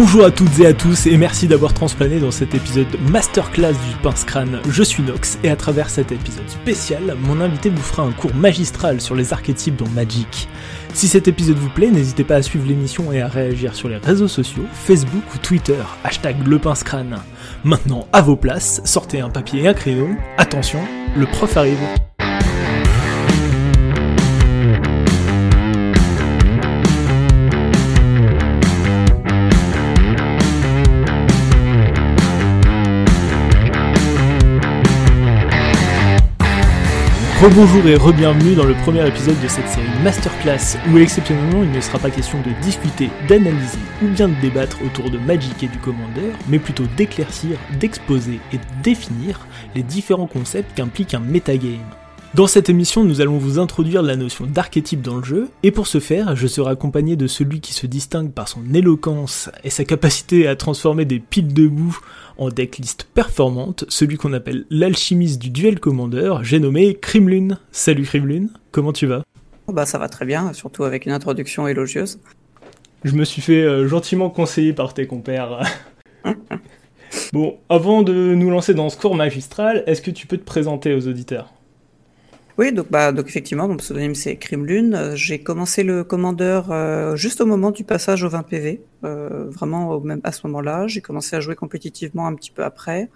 Bonjour à toutes et à tous et merci d'avoir transplané dans cet épisode masterclass du Pince Crâne. Je suis Nox et à travers cet épisode spécial, mon invité vous fera un cours magistral sur les archétypes dans Magic. Si cet épisode vous plaît, n'hésitez pas à suivre l'émission et à réagir sur les réseaux sociaux, Facebook ou Twitter, hashtag le pince crâne. Maintenant, à vos places, sortez un papier et un crayon. Attention, le prof arrive. Rebonjour et re-bienvenue dans le premier épisode de cette série Masterclass où exceptionnellement il ne sera pas question de discuter, d'analyser ou bien de débattre autour de Magic et du Commander, mais plutôt d'éclaircir, d'exposer et de définir les différents concepts qu'implique un metagame. Dans cette émission, nous allons vous introduire la notion d'archétype dans le jeu, et pour ce faire, je serai accompagné de celui qui se distingue par son éloquence et sa capacité à transformer des piles de boue en decklist performante, celui qu'on appelle l'alchimiste du duel commandeur, j'ai nommé Crimlune. Salut Crimlune, comment tu vas? Oh Bah ça va très bien, surtout avec une introduction élogieuse. Je me suis fait euh, gentiment conseiller par tes compères. bon, avant de nous lancer dans ce cours magistral, est-ce que tu peux te présenter aux auditeurs? Oui, donc, bah, donc effectivement, mon pseudonyme c'est Crimlune. Euh, j'ai commencé le commandeur euh, juste au moment du passage au 20 PV, euh, vraiment au même à ce moment-là. J'ai commencé à jouer compétitivement un petit peu après.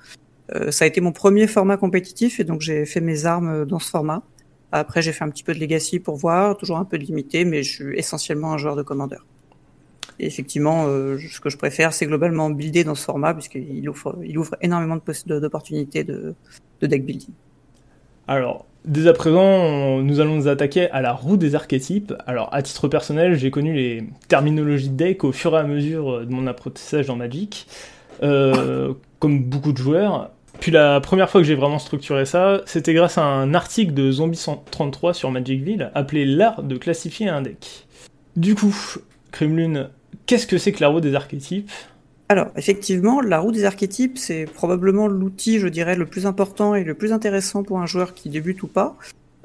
ça a été mon premier format compétitif et donc j'ai fait mes armes dans ce format. Après, j'ai fait un petit peu de Legacy pour voir, toujours un peu de limité, mais je suis essentiellement un joueur de commandeur. Et effectivement, ce que je préfère, c'est globalement builder dans ce format, puisqu'il ouvre, il ouvre énormément d'opportunités de, de deck building. Alors, Dès à présent, nous allons nous attaquer à la roue des archétypes. Alors, à titre personnel, j'ai connu les terminologies de deck au fur et à mesure de mon apprentissage dans Magic, euh, comme beaucoup de joueurs. Puis la première fois que j'ai vraiment structuré ça, c'était grâce à un article de Zombie 133 sur Magicville appelé L'art de classifier un deck. Du coup, Kremlin, qu'est-ce que c'est que la roue des archétypes? Alors, effectivement, la roue des archétypes, c'est probablement l'outil, je dirais, le plus important et le plus intéressant pour un joueur qui débute ou pas,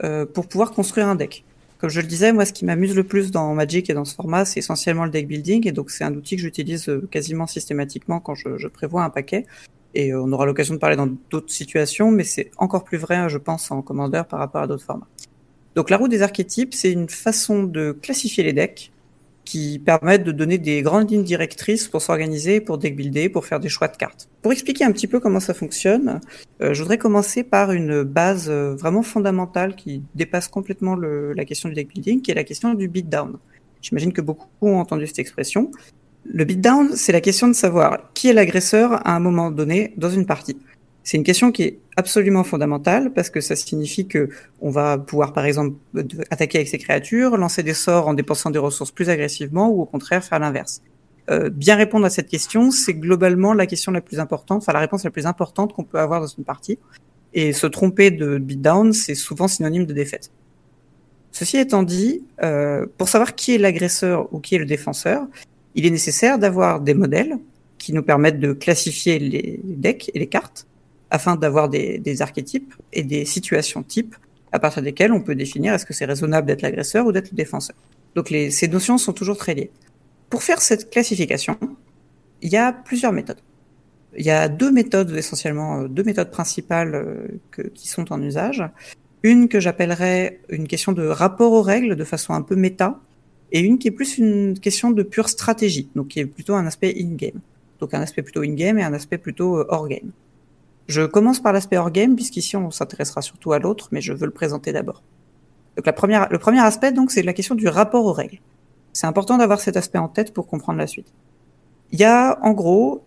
euh, pour pouvoir construire un deck. Comme je le disais, moi, ce qui m'amuse le plus dans Magic et dans ce format, c'est essentiellement le deck building, et donc c'est un outil que j'utilise euh, quasiment systématiquement quand je, prévois un paquet. Et euh, on aura l'occasion de parler dans d'autres situations, mais c'est encore plus vrai, je pense, en commandeur par rapport à d'autres formats. Donc la roue des archétypes, c'est une façon de classifier les decks, qui permettent de donner des grandes lignes directrices pour s'organiser, pour deck builder, pour faire des choix de cartes. Pour expliquer un petit peu comment ça fonctionne, euh, je voudrais commencer par une base euh, vraiment fondamentale qui dépasse complètement la question du deck building, qui est la question du beatdown. J'imagine que beaucoup ont entendu cette expression. Le beatdown, c'est la question de savoir qui est l'agresseur à un moment donné dans une partie. C'est une question qui est absolument fondamentale parce que ça signifie que on va pouvoir, par exemple, attaquer avec ces créatures, lancer des sorts en dépensant des ressources plus agressivement ou au contraire faire l'inverse. Euh, bien répondre à cette question, c'est globalement la question la plus importante, enfin la réponse la plus importante qu'on peut avoir dans une partie. Et se tromper de beatdown, c'est souvent synonyme de défaite. Ceci étant dit, euh, pour savoir qui est l'agresseur ou qui est le défenseur, il est nécessaire d'avoir des modèles qui nous permettent de classifier les decks et les cartes afin d'avoir des, des, archétypes et des situations types à partir desquelles on peut définir est-ce que c'est raisonnable d'être l'agresseur ou d'être le défenseur. Donc les, ces notions sont toujours très liées. Pour faire cette classification, il y a plusieurs méthodes. Il y a deux méthodes essentiellement, euh, deux méthodes principales euh, que, qui sont en usage. Une que j'appellerais une question de rapport aux règles de façon un peu méta, et une qui est plus une question de pure stratégie, donc qui est plutôt un aspect in-game. Donc un aspect plutôt in-game et un aspect plutôt euh, hors-game. Je commence par l'aspect hors game, puisqu'ici on s'intéressera surtout à l'autre, mais je veux le présenter d'abord. Donc la première, le premier aspect, donc, c'est la question du rapport aux règles. C'est important d'avoir cet aspect en tête pour comprendre la suite. Il y a, en gros,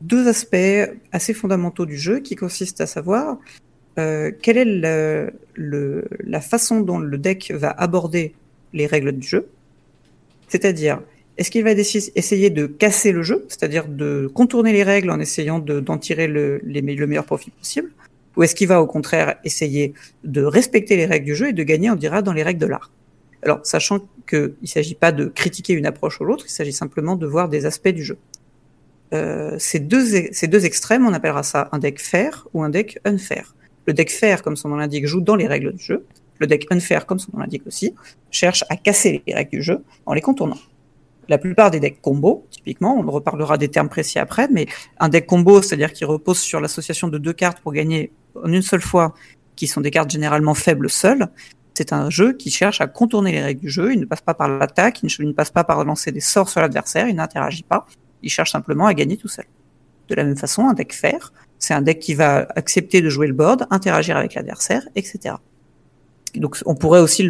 deux aspects assez fondamentaux du jeu qui consistent à savoir euh, quelle est le, le, la façon dont le deck va aborder les règles du jeu. C'est-à-dire, est-ce qu'il va essayer de casser le jeu, c'est-à-dire de contourner les règles en essayant d'en tirer le, le meilleur profit possible? Ou est-ce qu'il va au contraire essayer de respecter les règles du jeu et de gagner, on dira, dans les règles de l'art? Alors, sachant qu'il ne s'agit pas de critiquer une approche ou l'autre, il s'agit simplement de voir des aspects du jeu. Euh, deux, ces deux extrêmes, on appellera ça un deck fair ou un deck unfair. Le deck fair, comme son nom l'indique, joue dans les règles du jeu. Le deck unfair, comme son nom l'indique aussi, cherche à casser les règles du jeu en les contournant. La plupart des decks combo, typiquement, on reparlera des termes précis après, mais un deck combo, c'est-à-dire qui repose sur l'association de deux cartes pour gagner en une seule fois, qui sont des cartes généralement faibles seules, c'est un jeu qui cherche à contourner les règles du jeu. Il ne passe pas par l'attaque, il ne passe pas par lancer des sorts sur l'adversaire, il n'interagit pas. Il cherche simplement à gagner tout seul. De la même façon, un deck fer, c'est un deck qui va accepter de jouer le board, interagir avec l'adversaire, etc. Donc on pourrait aussi,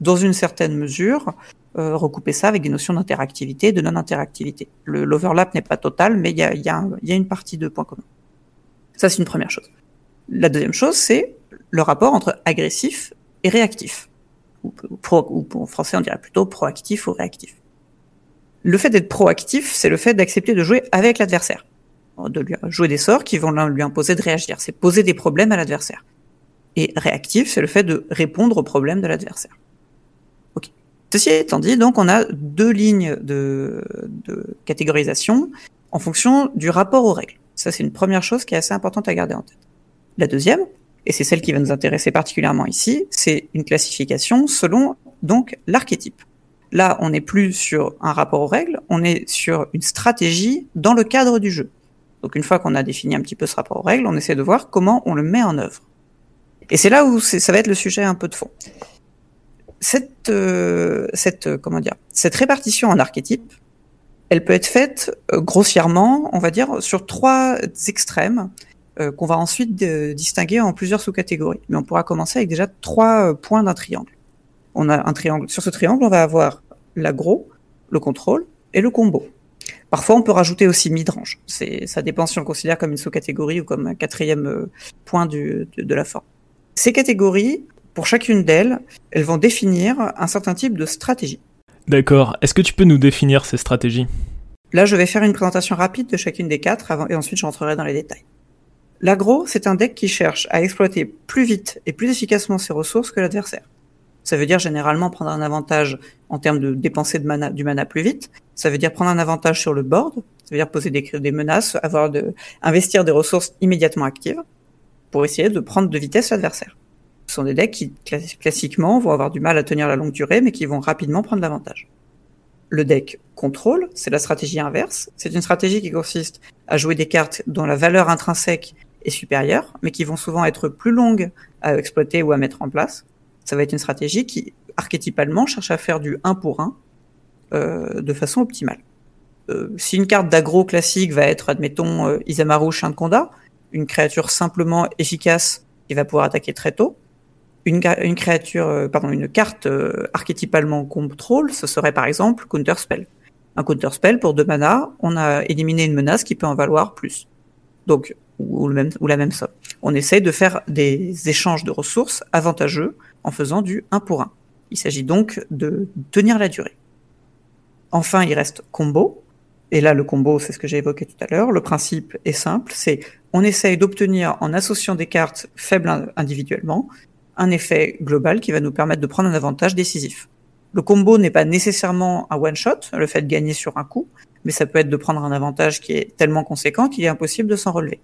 dans une certaine mesure, euh, recouper ça avec des notions d'interactivité et de non-interactivité. L'overlap n'est pas total, mais il y a, une partie de points communs. Ça, c'est une première chose. La deuxième chose, c'est le rapport entre agressif et réactif. Ou, pro, ou en français, on dirait plutôt proactif ou réactif. Le fait d'être proactif, c'est le fait d'accepter de jouer avec l'adversaire. De lui jouer des sorts qui vont lui imposer de réagir. C'est poser des problèmes à l'adversaire. Et réactif, c'est le fait de répondre aux problèmes de l'adversaire. Ok. Ceci étant dit, donc on a deux lignes de, de catégorisation en fonction du rapport aux règles. Ça, c'est une première chose qui est assez importante à garder en tête. La deuxième, et c'est celle qui va nous intéresser particulièrement ici, c'est une classification selon donc l'archétype. Là, on n'est plus sur un rapport aux règles, on est sur une stratégie dans le cadre du jeu. Donc une fois qu'on a défini un petit peu ce rapport aux règles, on essaie de voir comment on le met en œuvre. Et c'est là où ça va être le sujet un peu de fond. Cette, euh, euh, répartition en archétypes, elle peut être faite euh, grossièrement, on va dire, sur trois extrêmes qu'on va ensuite distinguer en plusieurs sous-catégories. Mais on pourra commencer avec déjà trois points d'un triangle. On a un triangle. Sur ce triangle, on va avoir l'agro, le contrôle et le combo. Parfois, on peut rajouter aussi midrange. Ça dépend si on le considère comme une sous-catégorie ou comme un quatrième point de la forme. Ces catégories, pour chacune d'elles, elles vont définir un certain type de stratégie. D'accord. Est-ce que tu peux nous définir ces stratégies? Là, je vais faire une présentation rapide de chacune des quatre avant, et ensuite je rentrerai dans les détails. L'agro, c'est un deck qui cherche à exploiter plus vite et plus efficacement ses ressources que l'adversaire. Ça veut dire généralement prendre un avantage en termes de dépenser de mana, du mana plus vite. Ça veut dire prendre un avantage sur le board. Ça veut dire poser des, des menaces, avoir de, investir des ressources immédiatement actives pour essayer de prendre de vitesse l'adversaire. Ce sont des decks qui, classiquement, vont avoir du mal à tenir la longue durée, mais qui vont rapidement prendre l'avantage. Le deck contrôle, c'est la stratégie inverse. C'est une stratégie qui consiste à jouer des cartes dont la valeur intrinsèque est supérieure, mais qui vont souvent être plus longues à exploiter ou à mettre en place. Ça va être une stratégie qui, archétypalement, cherche à faire du 1 pour 1 euh, de façon optimale. Euh, si une carte d'aggro classique va être, admettons, euh, Isamaru une créature simplement efficace qui va pouvoir attaquer très tôt, une, créature, euh, pardon, une carte euh, archétypalement contrôle, ce serait par exemple Counter Spell. Un Counter Spell pour deux mana, on a éliminé une menace qui peut en valoir plus. Donc, ou la même somme. On essaie de faire des échanges de ressources avantageux en faisant du 1 pour 1. Il s'agit donc de tenir la durée. Enfin, il reste combo. Et là, le combo, c'est ce que j'ai évoqué tout à l'heure. Le principe est simple, c'est on essaye d'obtenir en associant des cartes faibles individuellement un effet global qui va nous permettre de prendre un avantage décisif. Le combo n'est pas nécessairement un one-shot, le fait de gagner sur un coup, mais ça peut être de prendre un avantage qui est tellement conséquent qu'il est impossible de s'en relever.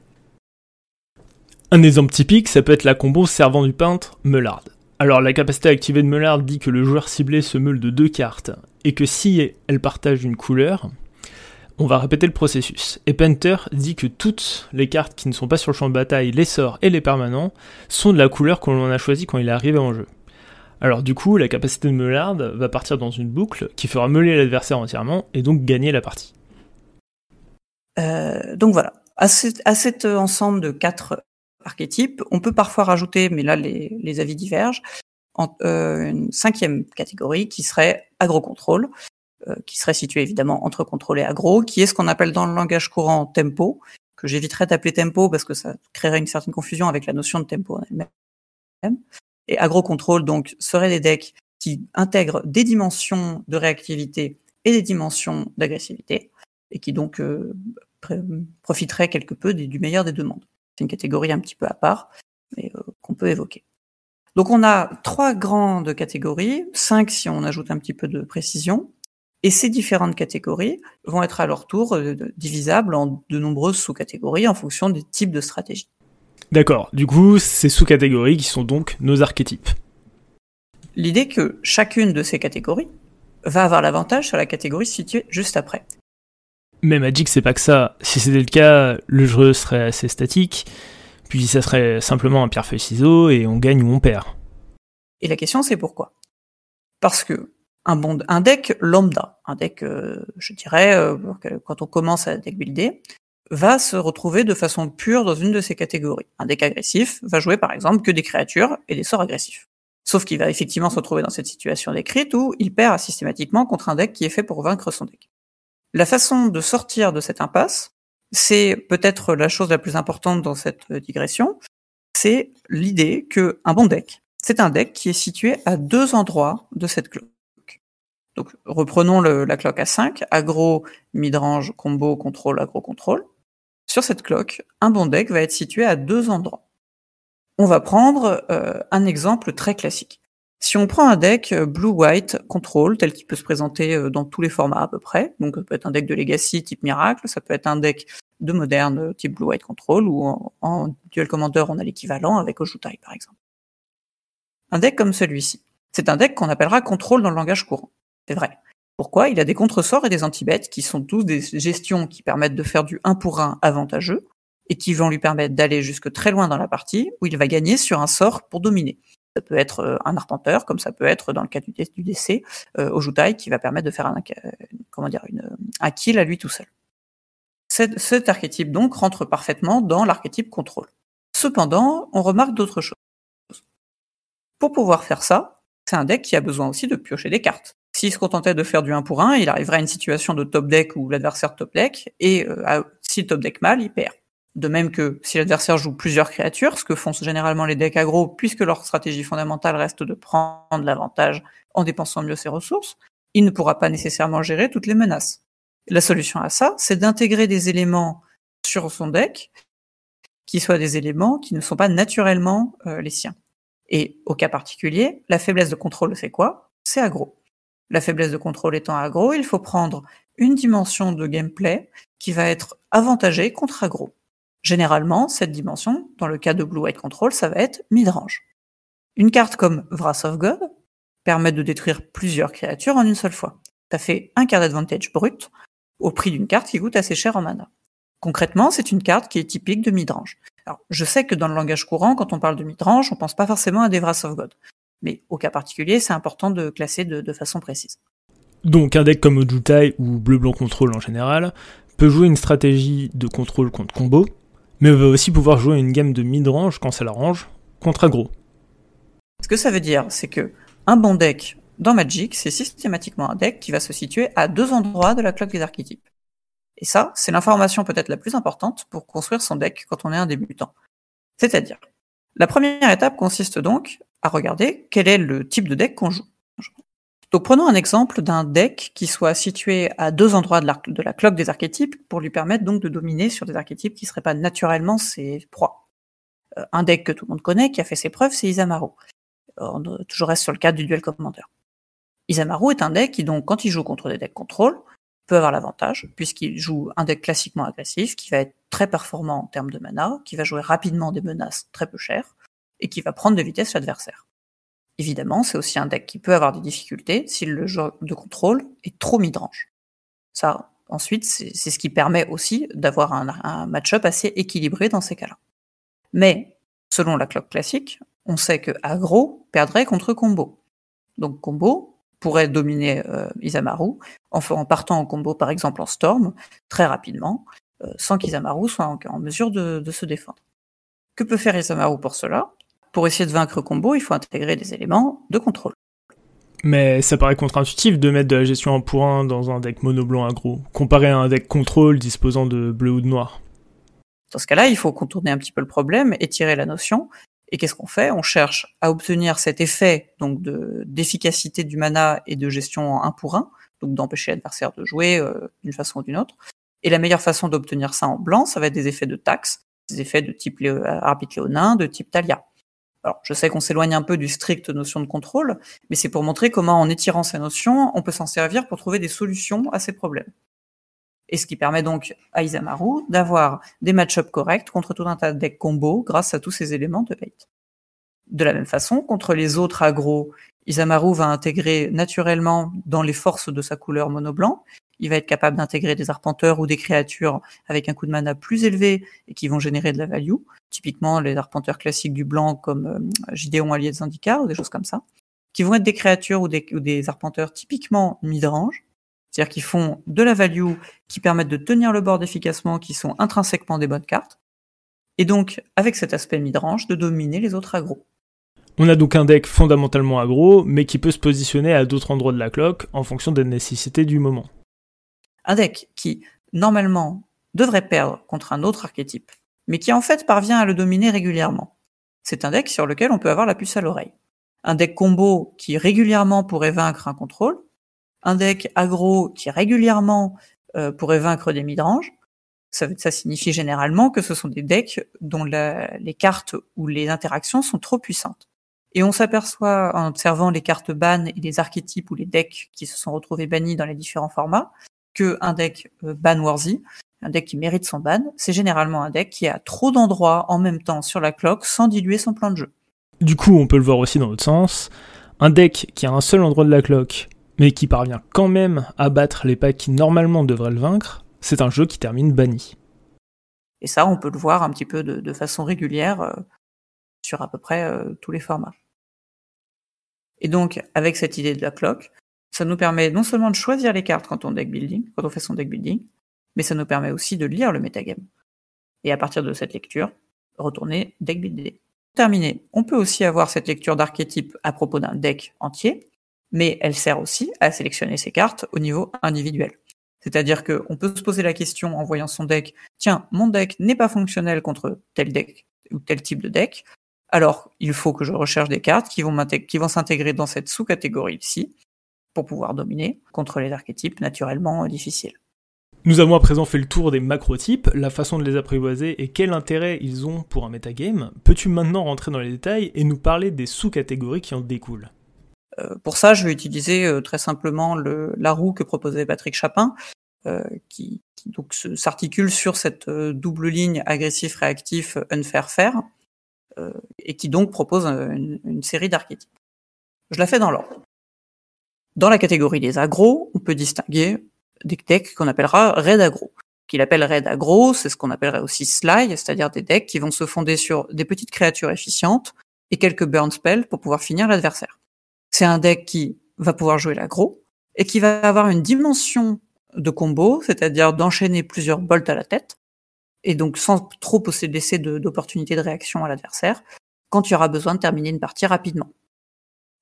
Un exemple typique, ça peut être la combo servant du peintre Meulard. Alors la capacité activée de Meulard dit que le joueur ciblé se meule de deux cartes, et que si elle partage une couleur, on va répéter le processus. Et Penter dit que toutes les cartes qui ne sont pas sur le champ de bataille, les sorts et les permanents, sont de la couleur qu'on a choisi quand il est arrivé en jeu. Alors du coup, la capacité de Meulard va partir dans une boucle qui fera meuler l'adversaire entièrement et donc gagner la partie. Euh, donc voilà, à, cet, ensemble de quatre archétypes. On peut parfois rajouter, mais là les, avis divergent, en, euh, une cinquième catégorie qui serait agro-contrôle, qui serait située évidemment entre contrôle et agro, qui est ce qu'on appelle dans le langage courant tempo, que j'éviterais d'appeler tempo parce que ça créerait une certaine confusion avec la notion de tempo en elle-même. Et agro-contrôle, donc, serait des decks qui intègrent des dimensions de réactivité et des dimensions d'agressivité, et qui donc euh, profiteraient quelque peu du meilleur des deux mondes. C'est une catégorie un petit peu à part, mais euh, qu'on peut évoquer. Donc on a trois grandes catégories, cinq si on ajoute un petit peu de précision, et ces différentes catégories vont être à leur tour euh, divisables en de nombreuses sous-catégories en fonction des types de stratégies. D'accord, du coup, ces sous-catégories qui sont donc nos archétypes. L'idée que chacune de ces catégories va avoir l'avantage sur la catégorie située juste après. Mais Magic, c'est pas que ça. Si c'était le cas, le jeu serait assez statique, puis ça serait simplement un pierre-feuille-ciseau et on gagne ou on perd. Et la question, c'est pourquoi? Parce que un, deck lambda, un deck, euh, je dirais, euh, quand on commence à deck builder, va se retrouver de façon pure dans une de ces catégories. Un deck agressif va jouer par exemple que des créatures et des sorts agressifs. Sauf qu'il va effectivement se retrouver dans cette situation décrite où il perd systématiquement contre un deck qui est fait pour vaincre son deck. La façon de sortir de cette impasse, c'est peut-être la chose la plus importante dans cette digression, c'est l'idée que un bon deck, c'est un deck qui est situé à deux endroits de cette cloque. Reprenons la cloque à 5, aggro, midrange, combo, contrôle, aggro, contrôle. Sur cette cloque, un bon deck va être situé à deux endroits. On va prendre euh, un exemple très classique. Si on prend un deck euh, blue-white control tel qu'il peut se présenter euh, dans tous les formats à peu près, donc ça peut être un deck de legacy type miracle, ça peut être un deck de moderne type blue-white control ou en, dual commander on a l'équivalent avec Ojutai par exemple. Un deck comme celui-ci, c'est un deck qu'on appellera contrôle dans le langage courant. C'est vrai. Pourquoi? Il a des contresorts et des anti-bêtes qui sont tous des gestions qui permettent de faire du 1 pour 1 avantageux et qui vont lui permettre d'aller jusque très loin dans la partie où il va gagner sur un sort pour dominer. Ça peut être euh, un arpenteur, comme ça peut être dans le cas du, du décès, euh, Ojutai, qui va permettre de faire un, euh, comment dire, un kill à lui tout seul. Cet, cet archétype donc rentre parfaitement dans l'archétype contrôle. Cependant, on remarque d'autres choses. Pour pouvoir faire ça, c'est un deck qui a besoin aussi de piocher des cartes. S'il se contentait de faire du 1 pour 1, il arriverait à une situation de top deck où l'adversaire top deck, et euh, si le top deck mal, il perd. De même que si l'adversaire joue plusieurs créatures, ce que font généralement les decks aggro, puisque leur stratégie fondamentale reste de prendre l'avantage en dépensant mieux ses ressources, il ne pourra pas nécessairement gérer toutes les menaces. La solution à ça, c'est d'intégrer des éléments sur son deck qui soient des éléments qui ne sont pas naturellement euh, les siens. Et au cas particulier, la faiblesse de contrôle, c'est quoi? C'est aggro. La faiblesse de contrôle étant aggro, il faut prendre une dimension de gameplay qui va être avantagée contre aggro. Généralement, cette dimension, dans le cas de Blue White Control, ça va être midrange. Une carte comme Wrath of God permet de détruire plusieurs créatures en une seule fois. Ça fait un card d'advantage brut au prix d'une carte qui coûte assez cher en mana. Concrètement, c'est une carte qui est typique de midrange. Alors, je sais que dans le langage courant, quand on parle de midrange, on pense pas forcément à des Wrath of God. Mais au cas particulier, c'est important de classer de, façon précise. Donc un deck comme Ojutai ou Bleu-Blanc Control en général peut jouer une stratégie de contrôle contre combo, mais va aussi pouvoir jouer une gamme de mid-range quand ça l'arrange, contre aggro. Ce que ça veut dire, c'est que un bon deck dans Magic, c'est systématiquement un deck qui va se situer à deux endroits de la cloque des archétypes. Et ça, c'est l'information peut-être la plus importante pour construire son deck quand on est un débutant. C'est-à-dire, la première étape consiste donc à regarder quel est le type de deck qu'on joue. Donc prenons un exemple d'un deck qui soit situé à deux endroits de la, cloque des archétypes pour lui permettre donc de dominer sur des archétypes qui ne seraient pas naturellement ses proies. Euh, un deck que tout le monde connaît, qui a fait ses preuves, c'est Isamaru. On toujours reste sur le cadre du duel commander. Isamaru est un deck qui donc, quand il joue contre des decks contrôle, peut avoir l'avantage, puisqu'il joue un deck classiquement agressif, qui va être très performant en termes de mana, qui va jouer rapidement des menaces très peu chères, et qui va prendre de vitesse l'adversaire. Évidemment, c'est aussi un deck qui peut avoir des difficultés si le jeu de contrôle est trop midrange. Ça, ensuite, c'est ce qui permet aussi d'avoir un, match-up assez équilibré dans ces cas-là. Mais, selon la cloque classique, on sait que aggro perdrait contre combo. Donc combo pourrait dominer euh, Isamaru en, partant en combo par exemple en Storm très rapidement, euh, sans qu'Isamaru soit en, mesure de, se défendre. Que peut faire Isamaru pour cela? Pour essayer de vaincre combo, il faut intégrer des éléments de contrôle. Mais ça paraît contre-intuitif de mettre de la gestion en pour 1 dans un deck mono-blanc aggro, comparé à un deck contrôle disposant de bleu ou de noir. Dans ce cas-là, il faut contourner un petit peu le problème et tirer la notion. Et qu'est-ce qu'on fait? On cherche à obtenir cet effet donc de d'efficacité du mana et de gestion en 1 pour 1, donc d'empêcher l'adversaire de jouer euh, d'une façon ou d'une autre. Et la meilleure façon d'obtenir ça en blanc, ça va être des effets de taxe, des effets de type arbitre léonin, de type Talia. Alors, je sais qu'on s'éloigne un peu du strict notion de contrôle, mais c'est pour montrer comment, en étirant ces notions, on peut s'en servir pour trouver des solutions à ces problèmes. Et ce qui permet donc à Isamaru d'avoir des match-ups corrects contre tout un tas de decks combo grâce à tous ces éléments de bait. De la même façon, contre les autres agros, Isamaru va intégrer naturellement dans les forces de sa couleur mono blanc. Il va être capable d'intégrer des arpenteurs ou des créatures avec un coût de mana plus élevé et qui vont générer de la value. Typiquement les arpenteurs classiques du blanc comme euh, Gideon allié de Zendikar ou des choses comme ça. Qui vont être des créatures ou des, arpenteurs typiquement midrange. C'est-à-dire qui font de la value, qui permettent de tenir le board efficacement, qui sont intrinsèquement des bonnes cartes. Et donc, avec cet aspect midrange, de dominer les autres agros. On a donc un deck fondamentalement aggro, mais qui peut se positionner à d'autres endroits de la cloque en fonction des nécessités du moment. Un deck qui, normalement, devrait perdre contre un autre archétype, mais qui en fait parvient à le dominer régulièrement. C'est un deck sur lequel on peut avoir la puce à l'oreille. Un deck combo qui régulièrement pourrait vaincre un contrôle, un deck aggro qui régulièrement euh, pourrait vaincre des midranges, ça, ça, signifie généralement que ce sont des decks dont les cartes ou les interactions sont trop puissantes. Et on s'aperçoit en observant les cartes ban et les archétypes ou les decks qui se sont retrouvés bannis dans les différents formats, que un deck euh, ban-worthy, un deck qui mérite son ban, c'est généralement un deck qui a trop d'endroits en même temps sur la cloque sans diluer son plan de jeu. Du coup, on peut le voir aussi dans l'autre sens. Un deck qui a un seul endroit de la cloque, mais qui parvient quand même à battre les packs qui normalement devraient le vaincre, c'est un jeu qui termine banni. Et ça, on peut le voir un petit peu de, de façon régulière euh, sur à peu près euh, tous les formats. Et donc, avec cette idée de la cloque, ça nous permet non seulement de choisir les cartes quand on deck building, quand on fait son deck building, mais ça nous permet aussi de lire le metagame. Et à partir de cette lecture, retourner deck building. Terminé. On peut aussi avoir cette lecture d'archétype à propos d'un deck entier, mais elle sert aussi à sélectionner ses cartes au niveau individuel. C'est-à-dire qu'on peut se poser la question en voyant son deck, tiens, mon deck n'est pas fonctionnel contre tel deck ou tel type de deck, alors il faut que je recherche des cartes qui vont, qui vont s'intégrer dans cette sous-catégorie ici pour pouvoir dominer contre les archétypes naturellement difficiles. Nous avons à présent fait le tour des macrotypes, la façon de les apprivoiser et quel intérêt ils ont pour un metagame. Peux-tu maintenant rentrer dans les détails et nous parler des sous-catégories qui en découlent? Euh, pour ça, je vais utiliser euh, très simplement le, la roue que proposait Patrick Chapin, euh, qui, qui, donc s'articule sur cette double ligne agressif-réactif unfair-fair, et qui donc propose une, une série d'archétypes. Je la fais dans l'ordre. Dans la catégorie des agros, on peut distinguer des decks qu'on appellera raid agro. Qu'il appelle raid agro, c'est ce qu'on appellerait aussi sly, c'est-à-dire des decks qui vont se fonder sur des petites créatures efficientes et quelques burn spells pour pouvoir finir l'adversaire. C'est un deck qui va pouvoir jouer l'aggro et qui va avoir une dimension de combo, c'est-à-dire d'enchaîner plusieurs bolts à la tête, et donc sans trop laisser d'opportunité de, de réaction à l'adversaire, quand il y aura besoin de terminer une partie rapidement.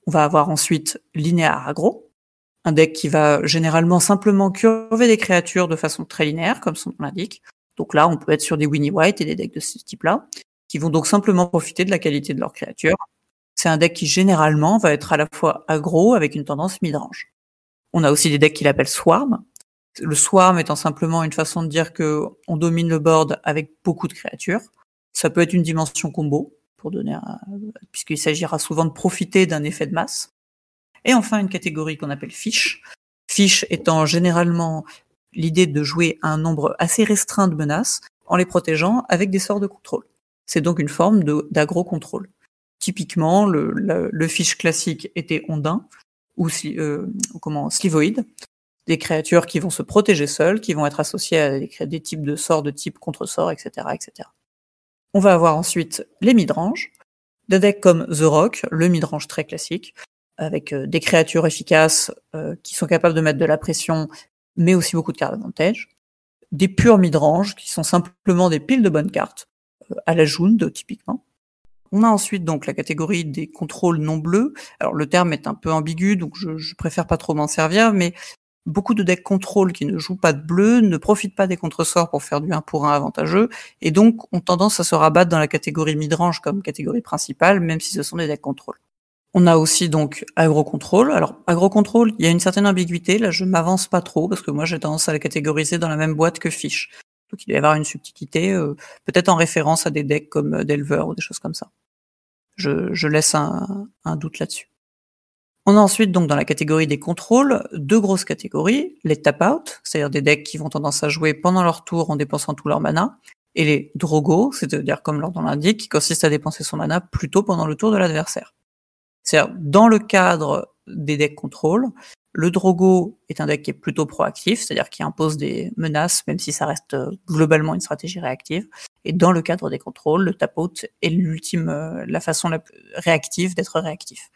On va avoir ensuite linéaire aggro, un deck qui va généralement simplement curver des créatures de façon très linéaire, comme son nom l'indique. Donc là, on peut être sur des Winnie White et des decks de ce type-là, qui vont donc simplement profiter de la qualité de leurs créatures c'est un deck qui généralement va être à la fois aggro avec une tendance midrange. On a aussi des decks qu'il appelle Swarm. Le Swarm étant simplement une façon de dire que on domine le board avec beaucoup de créatures. Ça peut être une dimension combo, pour donner puisqu'il s'agira souvent de profiter d'un effet de masse. Et enfin une catégorie qu'on appelle Fish. Fish étant généralement l'idée de jouer un nombre assez restreint de menaces en les protégeant avec des sorts de contrôle. C'est donc une forme d'agro-contrôle. Typiquement, le, le, fiche classique était ondin ou euh, comment slivoïde, des créatures qui vont se protéger seules, qui vont être associées à des, des types de sorts de type contre-sort, etc., etc. On va avoir ensuite les midranges, des decks comme The Rock, le midrange très classique, avec euh, des créatures efficaces euh, qui sont capables de mettre de la pression, mais aussi beaucoup de cartes d'avantage. Des purs midranges qui sont simplement des piles de bonnes cartes, euh, à la Jund typiquement. On a ensuite donc la catégorie des contrôles non bleus. Alors le terme est un peu ambigu, donc je, je préfère pas trop m'en servir, mais beaucoup de decks contrôle qui ne jouent pas de bleu ne profitent pas des contresorts pour faire du 1 pour 1 avantageux, et donc ont tendance à se rabattre dans la catégorie midrange comme catégorie principale, même si ce sont des decks contrôle. On a aussi donc agro-contrôle. Alors agro-contrôle, il y a une certaine ambiguïté, là je m'avance pas trop, parce que moi j'ai tendance à la catégoriser dans la même boîte que fiche. Donc il doit y avoir une subtilité, euh, peut-être en référence à des decks comme euh, ou des choses comme ça. Je, laisse un, un doute là-dessus. On a ensuite donc dans la catégorie des contrôles deux grosses catégories, les tap-out, c'est-à-dire des decks qui vont tendance à jouer pendant leur tour en dépensant tout leur mana, et les Drogo, c'est-à-dire comme leur nom l'indique, qui consiste à dépenser son mana plutôt pendant le tour de l'adversaire. C'est-à-dire, dans le cadre des decks contrôle, le Drogo est un deck qui est plutôt proactif, c'est-à-dire qui impose des menaces, même si ça reste euh, globalement une stratégie réactive. Et dans le cadre des contrôles, le tap-out est l'ultime, euh, la façon la plus réactive d'être réactif.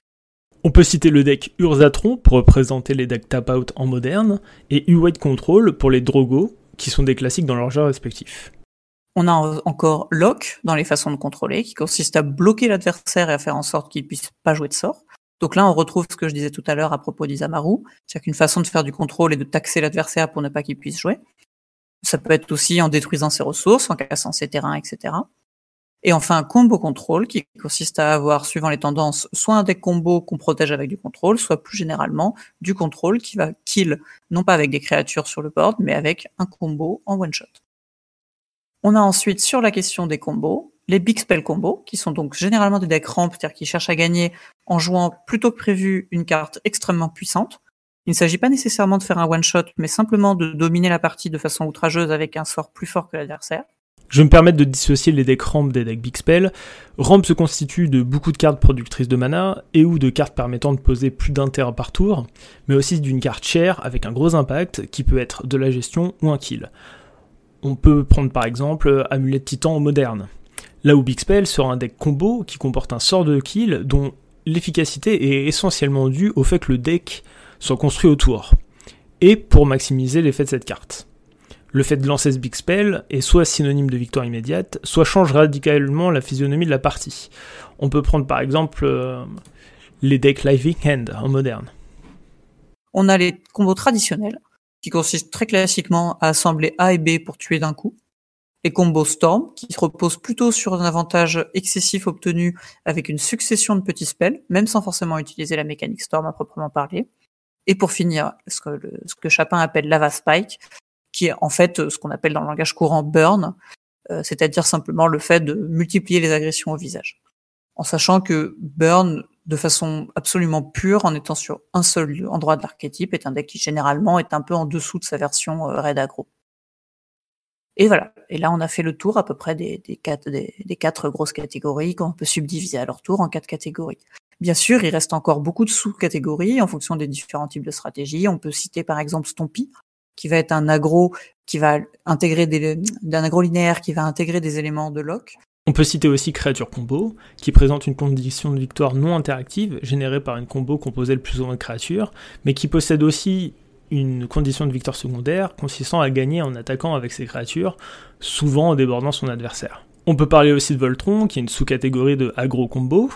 On peut citer le deck Urzatron pour représenter les decks tap-out en moderne, et U-White Control pour les Drogo, qui sont des classiques dans leur jeu respectif. On a encore Lock dans les façons de contrôler, qui consiste à bloquer l'adversaire et à faire en sorte qu'il puisse pas jouer de sort. Donc là, on retrouve ce que je disais tout à l'heure à propos d'Isamaru, c'est-à-dire qu'une façon de faire du contrôle est de taxer l'adversaire pour ne pas qu'il puisse jouer. Ça peut être aussi en détruisant ses ressources, en cassant ses terrains, etc. Et enfin, combo contrôle, qui consiste à avoir, suivant les tendances, soit un deck combo qu'on protège avec du contrôle, soit plus généralement du contrôle qui va kill, non pas avec des créatures sur le board, mais avec un combo en one shot. On a ensuite, sur la question des combos, les big spell combos, qui sont donc généralement des decks ramp, c'est-à-dire qui cherchent à gagner en jouant plutôt que prévu une carte extrêmement puissante. Il ne s'agit pas nécessairement de faire un one-shot, mais simplement de dominer la partie de façon outrageuse avec un sort plus fort que l'adversaire. Je me permettre de dissocier les decks ramp des decks big spell. Ramp se constitue de beaucoup de cartes productrices de mana et ou de cartes permettant de poser plus d'un terrain par tour, mais aussi d'une carte chère avec un gros impact qui peut être de la gestion ou un kill. On peut prendre par exemple Amulette Titan moderne. Là où Big Spell sera un deck combo qui comporte un sort de kill dont l'efficacité est essentiellement due au fait que le deck soit construit autour, et pour maximiser l'effet de cette carte. Le fait de lancer ce Big Spell est soit synonyme de victoire immédiate, soit change radicalement la physionomie de la partie. On peut prendre par exemple euh, les decks Living Hand en moderne. On a les combos traditionnels, qui consistent très classiquement à assembler A et B pour tuer d'un coup, les combos Storm, qui reposent plutôt sur un avantage excessif obtenu avec une succession de petits spells, même sans forcément utiliser la mécanique Storm à proprement parler. Et pour finir, ce que, Chapin appelle Lava Spike, qui est en fait ce qu'on appelle dans le langage courant Burn, euh, c'est-à-dire simplement le fait de multiplier les agressions au visage. En sachant que Burn, de façon absolument pure, en étant sur un seul endroit de l'archétype, est un deck qui généralement est un peu en dessous de sa version euh, Red Aggro. Et voilà. Et là, on a fait le tour à peu près des, quatre, quatre grosses catégories qu'on peut subdiviser à leur tour en quatre catégories. Bien sûr, il reste encore beaucoup de sous-catégories en fonction des différents types de stratégies. On peut citer par exemple Stompy, qui va être un agro qui va intégrer d'un agro linéaire qui va intégrer des éléments de lock. On peut citer aussi Créature Combo, qui présente une condition de victoire non interactive générée par une combo composée le plus souvent de créatures, mais qui possède aussi une condition de victoire secondaire consistant à gagner en attaquant avec ses créatures, souvent en débordant son adversaire. On peut parler aussi de Voltron, qui est une sous-catégorie de agro combo,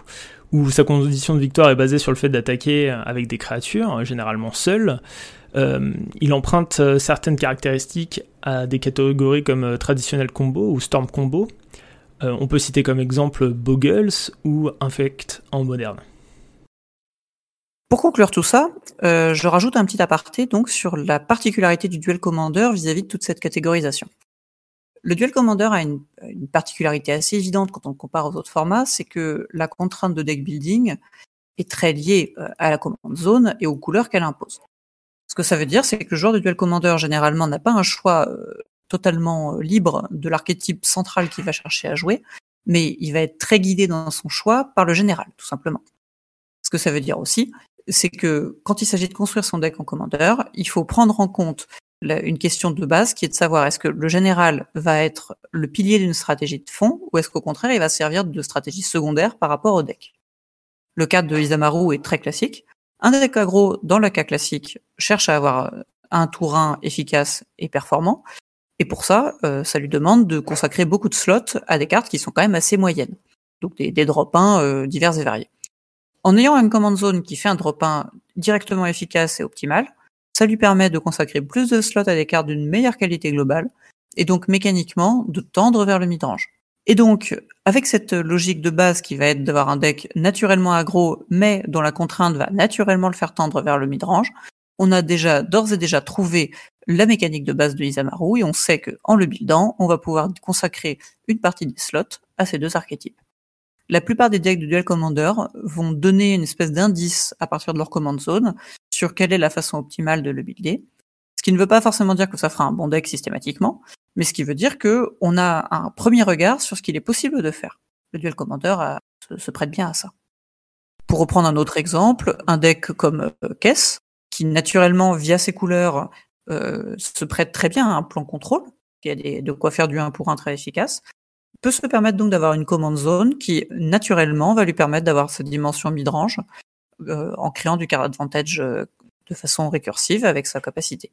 où sa condition de victoire est basée sur le fait d'attaquer avec des créatures, généralement seules. Euh, il emprunte euh, certaines caractéristiques à des catégories comme euh, traditionnel combo ou storm combo. On peut citer comme exemple Boggles ou Infect en moderne. Pour conclure tout ça, euh, je rajoute un petit aparté donc sur la particularité du duel commander vis-à-vis de toute cette catégorisation. Le duel commander a une, particularité assez évidente quand on le compare aux autres formats, c'est que la contrainte de deck building est très liée euh, à la commande zone et aux couleurs qu'elle impose. Ce que ça veut dire, c'est que le joueur de duel commander généralement n'a pas un choix euh, totalement libre de l'archétype central qu'il va chercher à jouer, mais il va être très guidé dans son choix par le général, tout simplement. Ce que ça veut dire aussi, c'est que quand il s'agit de construire son deck en commandeur, il faut prendre en compte une question de base qui est de savoir est-ce que le général va être le pilier d'une stratégie de fond ou est-ce qu'au contraire il va servir de stratégie secondaire par rapport au deck? Le cas de Isamaru est très classique. Un deck aggro, dans le cas classique, cherche à avoir un tourin efficace et performant. Et pour ça, euh, ça lui demande de consacrer beaucoup de slots à des cartes qui sont quand même assez moyennes. Donc des, des drop 1 euh, divers et variés. En ayant une command zone qui fait un drop-in directement efficace et optimal, ça lui permet de consacrer plus de slots à des cartes d'une meilleure qualité globale, et donc mécaniquement de tendre vers le midrange. Et donc, avec cette logique de base qui va être d'avoir un deck naturellement aggro, mais dont la contrainte va naturellement le faire tendre vers le midrange, on a déjà d'ores et déjà trouvé la mécanique de base de Isamaru et on sait qu'en le buildant, on va pouvoir consacrer une partie des slots à ces deux archétypes. La plupart des decks de Duel Commander vont donner une espèce d'indice à partir de leur command zone sur quelle est la façon optimale de le builder. Ce qui ne veut pas forcément dire que ça fera un bon deck systématiquement, mais ce qui veut dire que on a un premier regard sur ce qu'il est possible de faire. Le Duel Commander se, prête bien à ça. Pour reprendre un autre exemple, un deck comme euh, Kess, qui naturellement, via ses couleurs, euh, se prête très bien à un plan contrôle, qui a de quoi faire du 1 pour 1 très efficace, peut se permettre donc d'avoir une command zone qui, naturellement, va lui permettre d'avoir cette dimension mid-range euh, en créant du card advantage euh, de façon récursive avec sa capacité.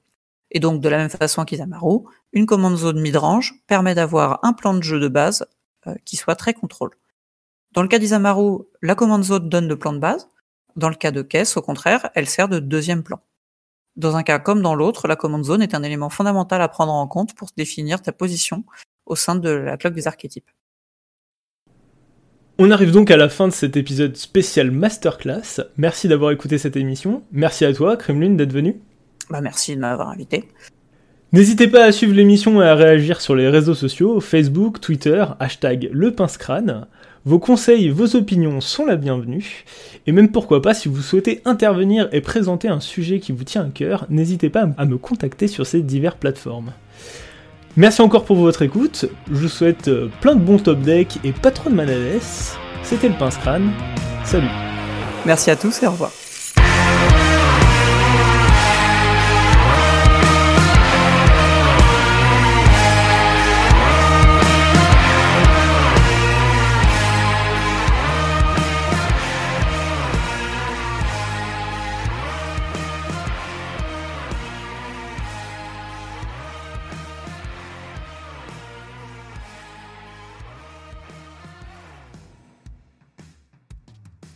Et donc, de la même façon qu'Isamaru, une command zone mid-range permet d'avoir un plan de jeu de base euh, qui soit très contrôle. Dans le cas d'Isamaru, la command zone donne le plan de base. Dans le cas de Kess, au contraire, elle sert de deuxième plan. Dans un cas comme dans l'autre, la command zone est un élément fondamental à prendre en compte pour définir ta position au sein de la cloque des archétypes. On arrive donc à la fin de cet épisode spécial Masterclass. Merci d'avoir écouté cette émission. Merci à toi, Kremlin, d'être venu. Bah merci de m'avoir invité. N'hésitez pas à suivre l'émission et à réagir sur les réseaux sociaux, Facebook, Twitter, hashtag le Vos conseils, vos opinions sont la bienvenue. Et même pourquoi pas, si vous souhaitez intervenir et présenter un sujet qui vous tient à cœur, n'hésitez pas à me contacter sur ces diverses plateformes. Merci encore pour votre écoute, je vous souhaite euh, plein de bons top decks et pas trop de manades. C'était le pince crâne, salut Merci à tous et au revoir